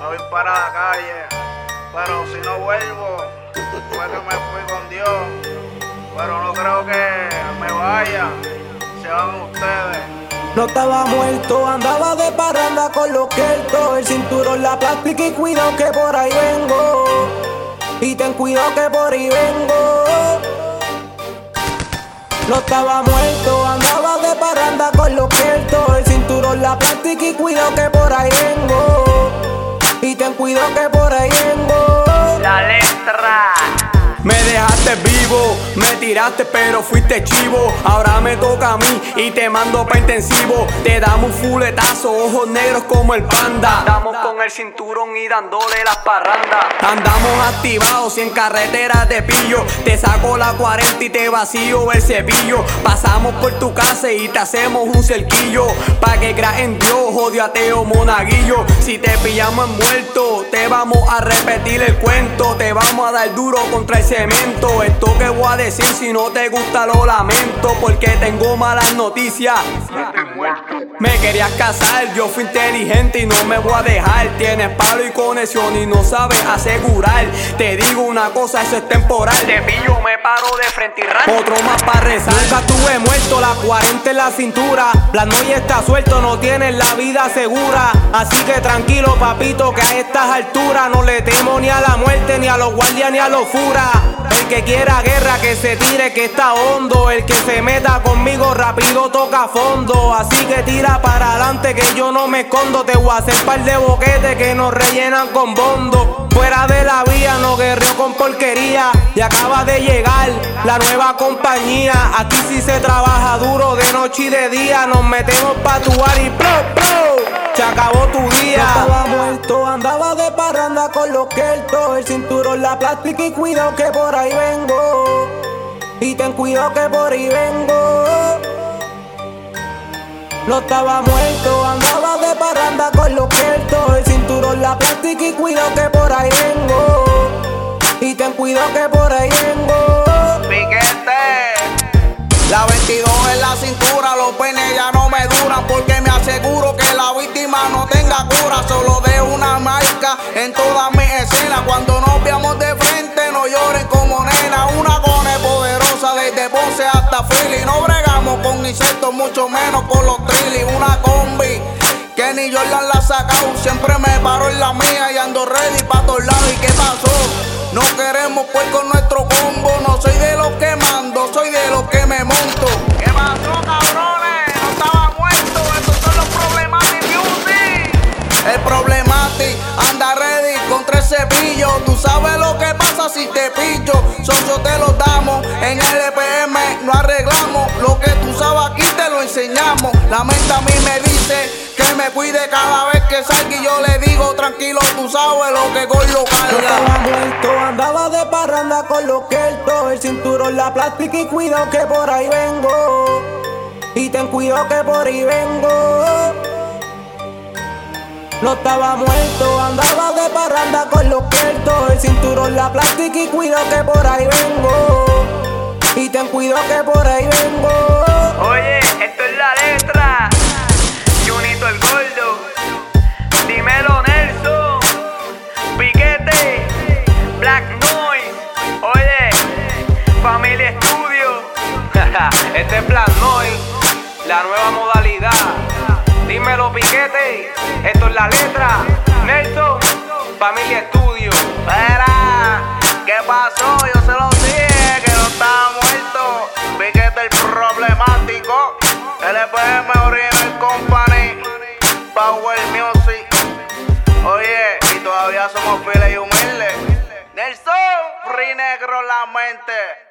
me voy para la calle. Pero si no vuelvo, fue que me fui con Dios. Pero no creo que me vaya, se van ustedes. No estaba muerto, andaba de parranda con los queltos El cinturón, la plástica y cuidado que por ahí vengo Y ten cuidado que por ahí vengo No estaba muerto, andaba de parranda con los queltos El cinturón, la plástica y cuidado que por ahí vengo Y ten cuidado que por ahí vengo La letra me dejaste vivo, me tiraste pero fuiste chivo. Ahora me toca a mí y te mando pa' intensivo. Te damos un fuletazo, ojos negros como el panda. Andamos con el cinturón y dándole las parrandas. Andamos activados y en carretera te pillo. Te saco la 40 y te vacío el cepillo. Pasamos por tu casa y te hacemos un cerquillo. Pa' que creas en Dios, odio ateo monaguillo. Si te pillamos envuelto, te vamos a repetir el cuento. Te vamos a dar duro contra el cemento. Esto que voy a decir, si no te gusta, lo lamento. Porque tengo malas noticias. Me querías casar, yo fui inteligente y no me voy a dejar. Tienes palo y conexión y no sabes asegurar. Te digo una cosa, eso es temporal. De pillo me paro de frente y ran. Otro más para rezar. Nunca estuve muerto, la 40 en la cintura. La noche está suelto, no tienes la vida segura. Así que tranquilo, papito, que a estas alturas no le temo ni a la muerte, ni a los guardias, ni a los furas. El que quiera guerra, que se tire, que está hondo. El que se meta conmigo rápido toca fondo. Así que tira para adelante, que yo no me escondo. Te voy a hacer par de boquetes que nos rellenan con bondo. Fuera de la vía, no guerreo con porquería. Y acaba de llegar la nueva compañía. Aquí sí se trabaja duro de noche y de día. Nos metemos pa' tu y pro, pro. Se acabó tu día. No estaba muerto, andaba de parranda con los queltos. El cinturón, la plástica y cuidado que por ahí vengo. Y ten cuidado que por ahí vengo. No estaba muerto, andaba de parranda con los queltos. El cinturón, la plástica y cuidado que por ahí vengo. Y ten cuidado que por ahí vengo. Piquete. La 22 en la cintura, los penes ya no me duran porque me aseguro que la víctima no tenga cura. Solo de una marca en toda mi escena. Cuando nos veamos de frente, no lloren como nena. Una gone poderosa desde Ponce hasta Philly. No bregamos con insectos, mucho menos con los. Ni Jordan la sacado, siempre me paro en la mía y ando ready pa' todos lados. ¿Y qué pasó? No queremos pues con nuestro combo, no soy de los que mando, soy de los que me monto. ¿Qué pasó, cabrones? No estaba muerto, estos son los Problematic Music. El Problematic anda ready con tres cepillos. Tú sabes lo que pasa si te pillo. Socio te lo damos, en LPM no arreglamos. Lo que tú sabes aquí te lo enseñamos. La mente a mí me dice que me cuide cada vez que salga y yo le digo tranquilo, tú sabes lo que con lo No estaba carga. muerto, andaba de parranda con los queltos. El cinturón, la plástica y cuidado que por ahí vengo. Y ten cuidado que por ahí vengo. No estaba muerto, andaba de parranda con los queltos. El cinturón, la plástica y cuidado que por ahí vengo. Y ten cuidado que por ahí vengo. Oye, esto es la letra. Este es Black Noise. La nueva modalidad. Dímelo, Piquete. Esto es la letra. Nelson. Familia Estudio. Espera. ¿Qué pasó? Yo se lo dije que no estaba muerto. Piquete el problemático. LPM Original Company. Power Music. Oye, y todavía somos fieles y humildes. Nelson, Negro la mente.